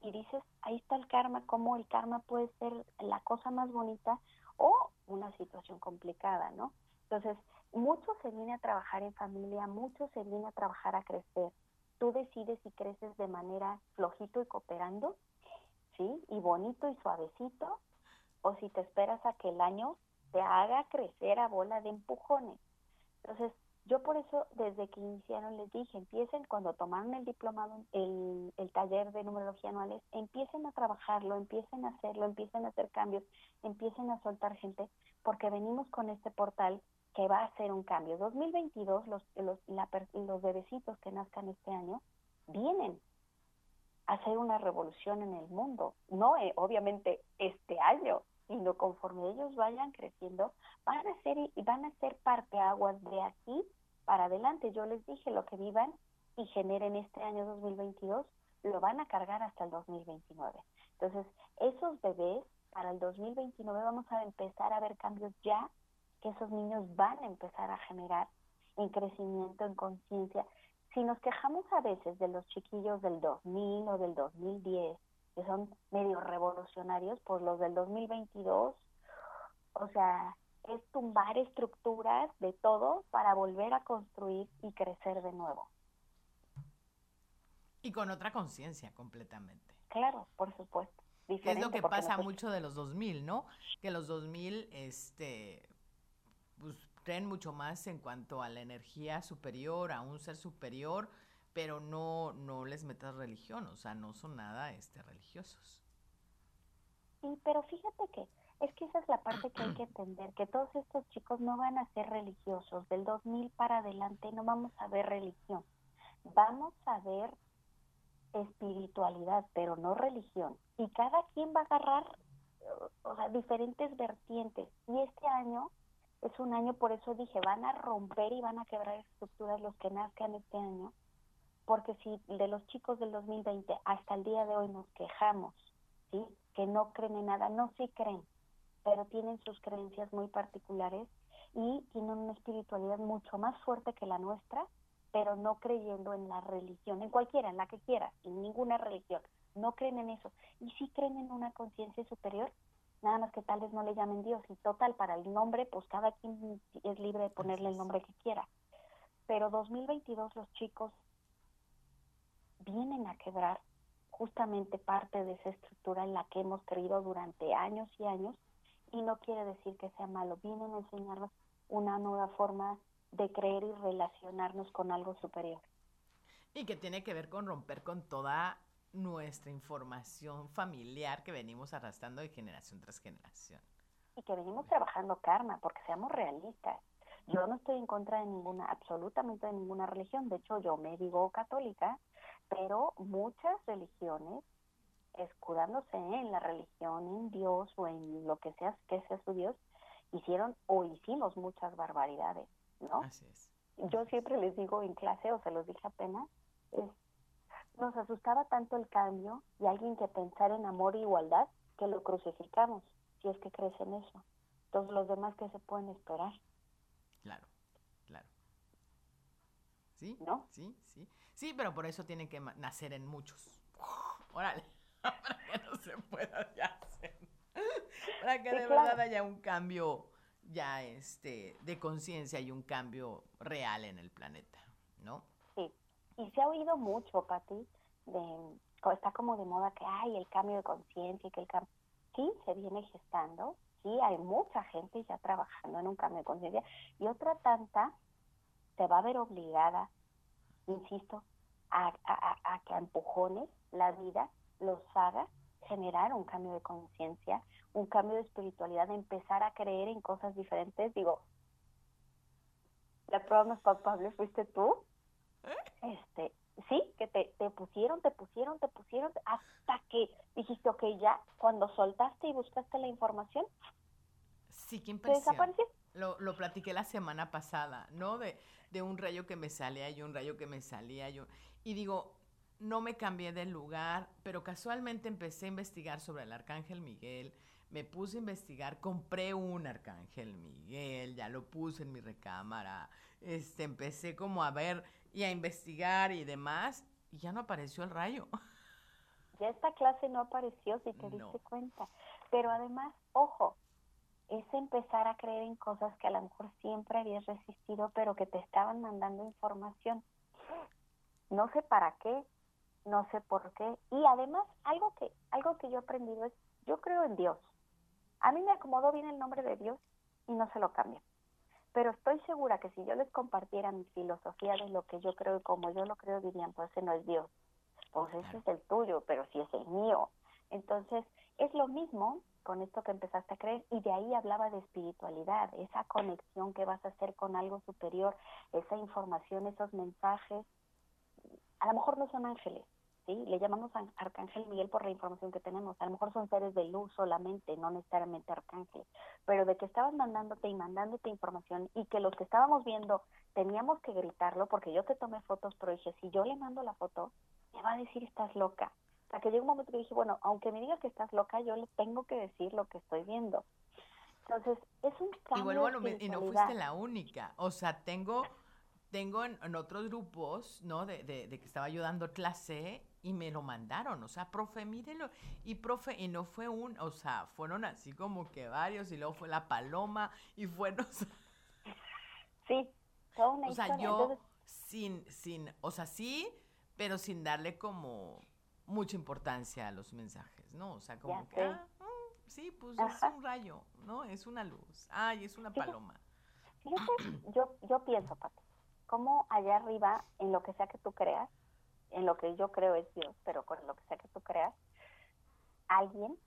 Y dices, ahí está el karma, cómo el karma puede ser la cosa más bonita o una situación complicada, ¿no? Entonces, mucho se viene a trabajar en familia, mucho se viene a trabajar a crecer. Tú decides si creces de manera flojito y cooperando, ¿sí? Y bonito y suavecito, o si te esperas a que el año te haga crecer a bola de empujones. Entonces, yo por eso, desde que iniciaron, les dije, empiecen cuando tomaron el diplomado, el, el taller de numerología anuales, empiecen a trabajarlo, empiecen a hacerlo, empiecen a hacer cambios, empiecen a soltar gente, porque venimos con este portal que va a hacer un cambio. 2022, los, los, la, los bebecitos que nazcan este año, vienen a hacer una revolución en el mundo. No, eh, obviamente, este año, sino conforme ellos vayan creciendo, van a ser y van a ser parteaguas de aquí para adelante. Yo les dije lo que vivan y generen este año 2022 lo van a cargar hasta el 2029. Entonces, esos bebés para el 2029 vamos a empezar a ver cambios ya que esos niños van a empezar a generar en crecimiento, en conciencia. Si nos quejamos a veces de los chiquillos del 2000 o del 2010, que son medio revolucionarios, pues los del 2022, o sea, es tumbar estructuras de todo para volver a construir y crecer de nuevo. Y con otra conciencia completamente. Claro, por supuesto. Que es lo que pasa nosotros- mucho de los 2000, ¿no? Que los 2000, este, pues creen mucho más en cuanto a la energía superior, a un ser superior, pero no, no les metas religión, o sea, no son nada este, religiosos. Sí, pero fíjate que es que esa es la parte que hay que entender, que todos estos chicos no van a ser religiosos, del 2000 para adelante no vamos a ver religión, vamos a ver espiritualidad, pero no religión. Y cada quien va a agarrar o sea, diferentes vertientes. Y este año es un año, por eso dije, van a romper y van a quebrar estructuras los que nazcan este año, porque si de los chicos del 2020 hasta el día de hoy nos quejamos, ¿sí? Que no creen en nada, no sí creen, pero tienen sus creencias muy particulares y tienen una espiritualidad mucho más fuerte que la nuestra, pero no creyendo en la religión, en cualquiera, en la que quiera, en ninguna religión. No creen en eso. Y sí creen en una conciencia superior, nada más que tal vez no le llamen Dios. Y total, para el nombre, pues cada quien es libre de ponerle el nombre que quiera. Pero 2022 los chicos vienen a quebrar justamente parte de esa estructura en la que hemos creído durante años y años y no quiere decir que sea malo, vienen a enseñarnos una nueva forma de creer y relacionarnos con algo superior. Y que tiene que ver con romper con toda nuestra información familiar que venimos arrastrando de generación tras generación. Y que venimos trabajando karma, porque seamos realistas. Yo no estoy en contra de ninguna, absolutamente de ninguna religión. De hecho, yo me digo católica, pero muchas religiones, escudándose en la religión, en Dios o en lo que sea que sea su Dios, hicieron o hicimos muchas barbaridades, ¿no? Así es. Yo siempre les digo en clase, o se los dije apenas, es, nos asustaba tanto el cambio y alguien que pensara en amor e igualdad que lo crucificamos, si es que crees en eso. Entonces los demás que se pueden esperar. Claro, claro. ¿Sí? ¿No? Sí, sí. Sí, pero por eso tienen que nacer en muchos. Órale, para que no se pueda ya hacer. Para que Sí, de claro. verdad haya un cambio ya este de conciencia y un cambio real en el planeta, ¿no? Sí, y se ha oído mucho, Pati, de, está como de moda que hay el cambio de conciencia y que el cambio, sí, se viene gestando, sí, hay mucha gente ya trabajando en un cambio de conciencia y otra tanta se va a ver obligada, insisto, a, a, a- que a empujones la vida los haga generar un cambio de conciencia, un cambio de espiritualidad, de empezar a creer en cosas diferentes. Digo, la prueba más palpable fuiste tú. Este, sí, que te, te pusieron, te pusieron, te pusieron, hasta que dijiste, ok, ya, cuando soltaste y buscaste la información, Sí, qué te impresión. desapareció. Lo, lo platiqué la semana pasada, ¿no? De, de un rayo que me salía y un rayo que me salía yo. Y digo, no me cambié de lugar, pero casualmente empecé a investigar sobre el Arcángel Miguel. Me puse a investigar, compré un Arcángel Miguel, ya lo puse en mi recámara. Este, empecé como a ver y a investigar y demás, y ya no apareció el rayo. Ya esta clase no apareció, si te No. diste cuenta. Pero además, ojo, es empezar a creer en cosas que a lo mejor siempre habías resistido, pero que te estaban mandando información. No sé para qué, no sé por qué. Y además, algo que, algo que yo he aprendido es, yo creo en Dios. A mí me acomodó bien el nombre de Dios y no se lo cambio. Pero estoy segura que si yo les compartiera mi filosofía de lo que yo creo y como yo lo creo, dirían, pues ese no es Dios. Pues ese es el tuyo, pero si es el mío. Entonces, es lo mismo con esto que empezaste a creer y de ahí hablaba de espiritualidad, esa conexión que vas a hacer con algo superior, esa información, esos mensajes. A lo mejor no son ángeles, ¿sí? Le llamamos a Arcángel Miguel por la información que tenemos. A lo mejor son seres de luz solamente, no necesariamente arcángeles. Pero de que estaban mandándote y mandándote información y que los que estábamos viendo teníamos que gritarlo porque yo te tomé fotos, pero dije, si yo le mando la foto, me va a decir estás loca. Sea, que llegó un momento que dije, bueno, aunque me diga que estás loca, yo le tengo que decir lo que estoy viendo. Entonces, es un cambio Y vuelvo a de lo mismo, y no fuiste la única. O sea, tengo, tengo en, en otros grupos, ¿no? De, de- de que estaba yo dando clase y me lo mandaron. O sea, profe, mírelo. Y profe, y no fue un, o sea, fueron así como que varios, y luego fue la paloma, y fueron, o sea, Sí, toda una o sea, historia. yo Entonces, sin, sin, o sea, sí, pero sin darle como mucha importancia a los mensajes, ¿no? O sea, como Ya que, ah, mm, sí, pues Ajá. es un rayo, ¿no? Es una luz. Ay, es una paloma. Fíjate, yo, yo pienso, Pati, cómo allá arriba, en lo que sea que tú creas, en lo que yo creo es Dios, pero con lo que sea que tú creas, alguien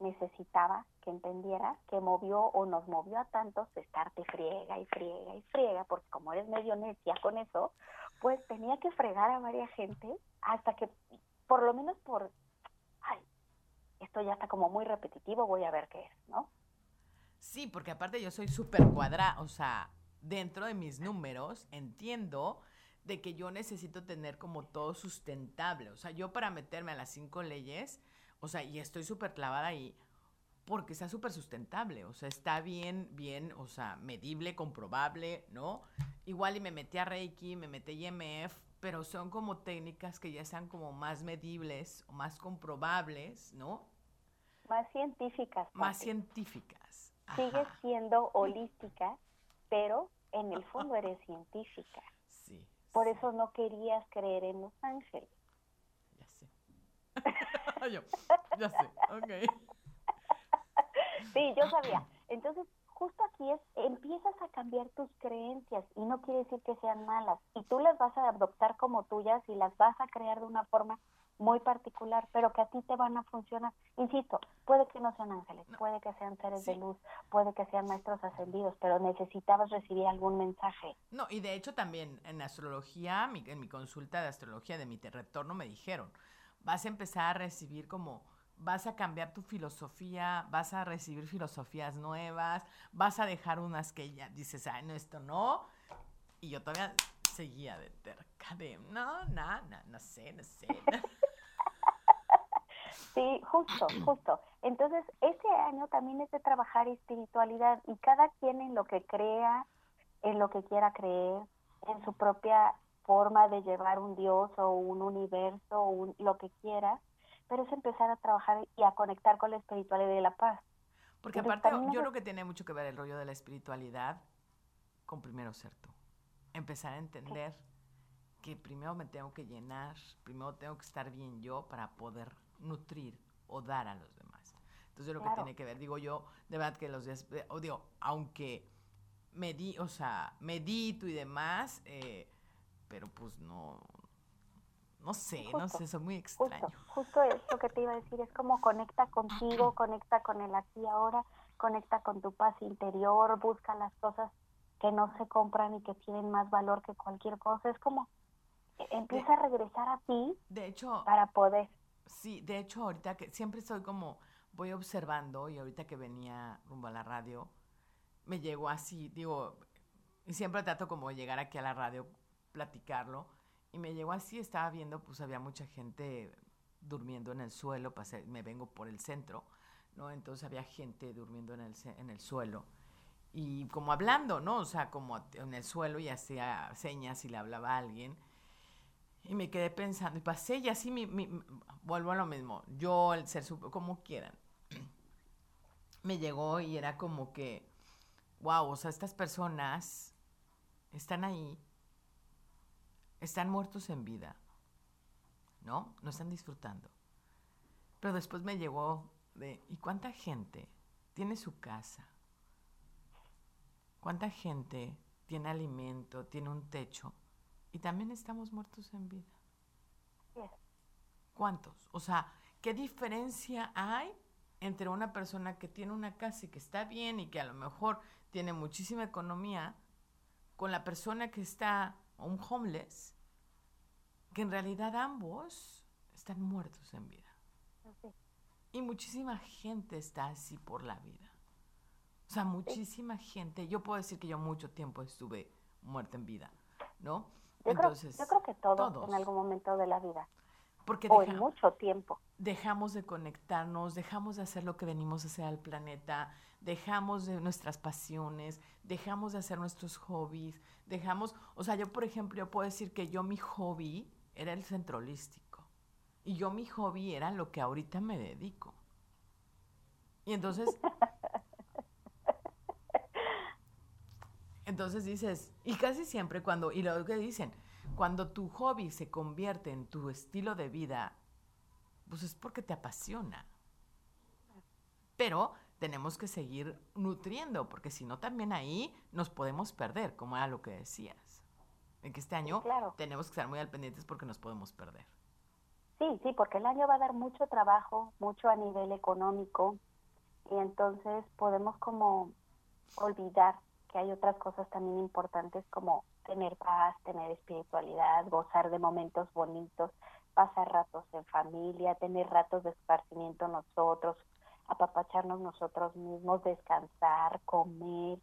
necesitaba que entendiera que movió o nos movió a tantos de estarte friega y friega y friega, porque como eres medio necia con eso, pues tenía que fregar a varias gente hasta que, por lo menos por, ay, esto ya está como muy repetitivo, voy a ver qué es, ¿no? Sí, porque aparte yo soy súper cuadrada, o sea, dentro de mis números entiendo de que yo necesito tener como todo sustentable. O sea, yo para meterme a las cinco leyes, o sea, y estoy súper clavada ahí, porque está súper sustentable, o sea, está bien, bien, o sea, medible, comprobable, ¿no? Igual y me metí a Reiki, me metí a IMF, pero son como técnicas que ya están como más medibles o más comprobables, ¿no? Más científicas. Más científicas. Sigues Ajá, siendo holística, pero en el fondo eres científica. Sí. Por sí, eso no querías creer en los ángeles. Ya sé. Yo, ya sé, ok. Sí, yo sabía. Entonces, justo aquí es, empiezas a cambiar tus creencias y no quiere decir que sean malas. Y tú las vas a adoptar como tuyas y las vas a crear de una forma muy particular, pero que a ti te van a funcionar. Insisto, puede que no sean ángeles, No. puede que sean seres Sí. de luz, puede que sean maestros ascendidos, pero necesitabas recibir algún mensaje. No, y de hecho también en astrología, mi- en mi consulta de astrología de mi retorno me dijeron, vas a empezar a recibir como, vas a cambiar tu filosofía, vas a recibir filosofías nuevas, vas a dejar unas que ya dices, ay, no, esto no. Y yo todavía seguía de terca, de, no, no, no, no sé, no sé. Sí, justo, justo. Entonces, este año también es de trabajar espiritualidad y cada quien en lo que crea, en lo que quiera creer, en su propia forma de llevar un Dios o un universo o un- lo que quiera, pero es empezar a trabajar y a conectar con la espiritualidad y la paz. Porque Entonces, aparte, yo creo que tiene mucho que ver el rollo de la espiritualidad con primero ser tú. Empezar a entender que primero me tengo que llenar, primero tengo que estar bien yo para poder nutrir o dar a los demás. Entonces, yo creo que Claro. tiene que ver, digo yo, de verdad que los días, eh, o digo, aunque medi, o sea, medito y demás, eh, pero pues no, no sé, no Justo, sé, soy muy Justo, extraño. justo eso que te iba a decir, es como conecta contigo, conecta con el aquí y ahora, conecta con tu paz interior, busca las cosas que no se compran y que tienen más valor que cualquier cosa. Es como eh, empieza a regresar a ti De hecho, para poder. Sí, de hecho ahorita que siempre estoy como, voy observando y ahorita que venía rumbo a la radio, me llegó así, digo, y siempre trato como llegar aquí a la radio, platicarlo, y me llegó así, estaba viendo, pues había mucha gente durmiendo en el suelo, pasé, me vengo por el centro, ¿no? Entonces había gente durmiendo en el, en el suelo y como hablando, ¿no? O sea, como en el suelo y hacía señas y le hablaba a alguien. Y me quedé pensando, y pasé y así mi, mi- vuelvo a lo mismo, yo, el ser sup- como quieran. Me llegó y era como que, wow, o sea, estas personas están ahí, están muertos en vida, ¿no? No están disfrutando. Pero después me llegó de, ¿y cuánta gente tiene su casa? ¿Cuánta gente tiene alimento, tiene un techo? Y también estamos muertos en vida. ¿Cuántos? O sea, ¿qué diferencia hay entre una persona que tiene una casa y que está bien y que a lo mejor tiene muchísima economía con la persona que está, o un homeless, que en realidad ambos están muertos en vida? Y muchísima gente está así por la vida. O sea, muchísima gente. Yo puedo decir que yo mucho tiempo estuve muerta en vida, ¿no? Yo, creo, yo creo que todos, todos. en algún momento de la vida, porque o en mucho tiempo. dejamos de conectarnos, dejamos de hacer lo que venimos a hacer al planeta, dejamos de nuestras pasiones, dejamos de hacer nuestros hobbies, dejamos, o sea, yo por ejemplo, yo puedo decir que yo mi hobby era el centro holístico y yo mi hobby era lo que ahorita me dedico. Y entonces, entonces dices, y casi siempre cuando, y lo que dicen, cuando tu hobby se convierte en tu estilo de vida, pues es porque te apasiona. Pero tenemos que seguir nutriendo, porque si no también ahí nos podemos perder, como era lo que decías. En que este año claro. tenemos que estar muy al pendientes porque nos podemos perder. Sí, sí, porque el año va a dar mucho trabajo, mucho a nivel económico, y entonces podemos como olvidar que hay otras cosas también importantes como tener paz, tener espiritualidad, gozar de momentos bonitos, pasar ratos en familia, tener ratos de esparcimiento nosotros, apapacharnos nosotros mismos, descansar, comer,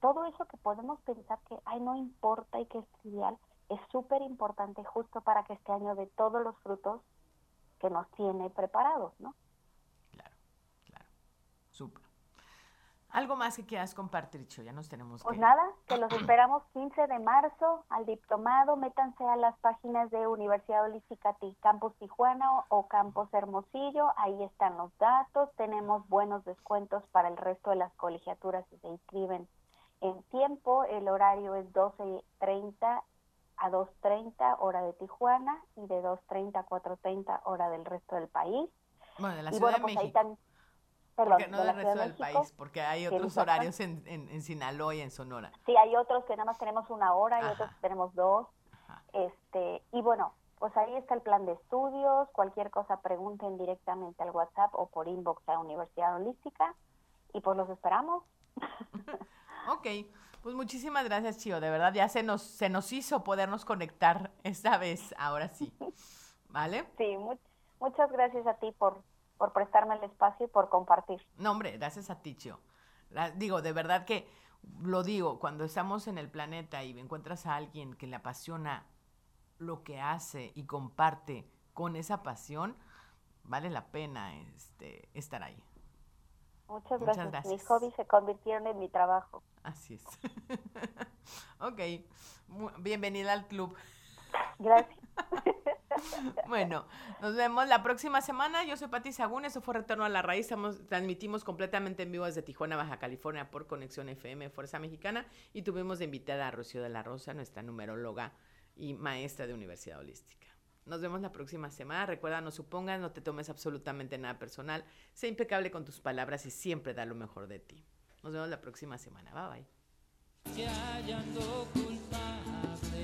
todo eso que podemos pensar que, ay, no importa y que es trivial, es súper importante justo para que este año dé todos los frutos que nos tiene preparados, ¿no? Claro, claro. Súper. Algo más que quieras compartir, Cho, ya nos tenemos Pues que... nada, que los esperamos 15 de marzo al diplomado, métanse a las páginas de Universidad Holística Ti- Campus Tijuana o, Campus Hermosillo, ahí están los datos, tenemos buenos descuentos para el resto de las colegiaturas si se inscriben en tiempo, el horario es 12.30 a 2.30 hora de Tijuana y de 2.30 a 4.30 hora del resto del país. Bueno, de la y Ciudad bueno, de pues ahí México. están, perdón, porque no del resto de del México. país, porque hay otros horarios en, en, en Sinaloa y en Sonora. Sí, hay otros que nada más tenemos una hora y Ajá. otros que tenemos dos. Ajá. Este, y bueno, pues ahí está el plan de estudios. Cualquier cosa pregunten directamente al WhatsApp o por inbox a Universidad Holística. Y pues los esperamos. Ok, pues muchísimas gracias, Chio. De verdad, ya se nos, se nos hizo podernos conectar esta vez, ahora sí. ¿Vale? Sí, mu- muchas gracias a ti por, por prestarme el espacio y por compartir. No, hombre, gracias a ti, Chio. La- digo, de verdad que lo digo, cuando estamos en el planeta y encuentras a alguien que le apasiona lo que hace y comparte con esa pasión, vale la pena este, estar ahí. Muchas Muchas gracias. gracias. Mis hobbies se convirtieron en mi trabajo. Así es. ok, bienvenida al club. Gracias. Bueno, nos vemos la próxima semana. Yo soy Pati Sagún, eso fue Retorno a la Raíz. Estamos, transmitimos completamente en vivo desde Tijuana, Baja California, por Conexión FM Fuerza Mexicana. Y tuvimos de invitada a Rocío de la Rosa, nuestra numeróloga y maestra de Universidad Holística. Nos vemos la próxima semana. Recuerda, no supongas, no te tomes absolutamente nada personal. Sé impecable con tus palabras y siempre da lo mejor de ti. Nos vemos la próxima semana. Bye bye.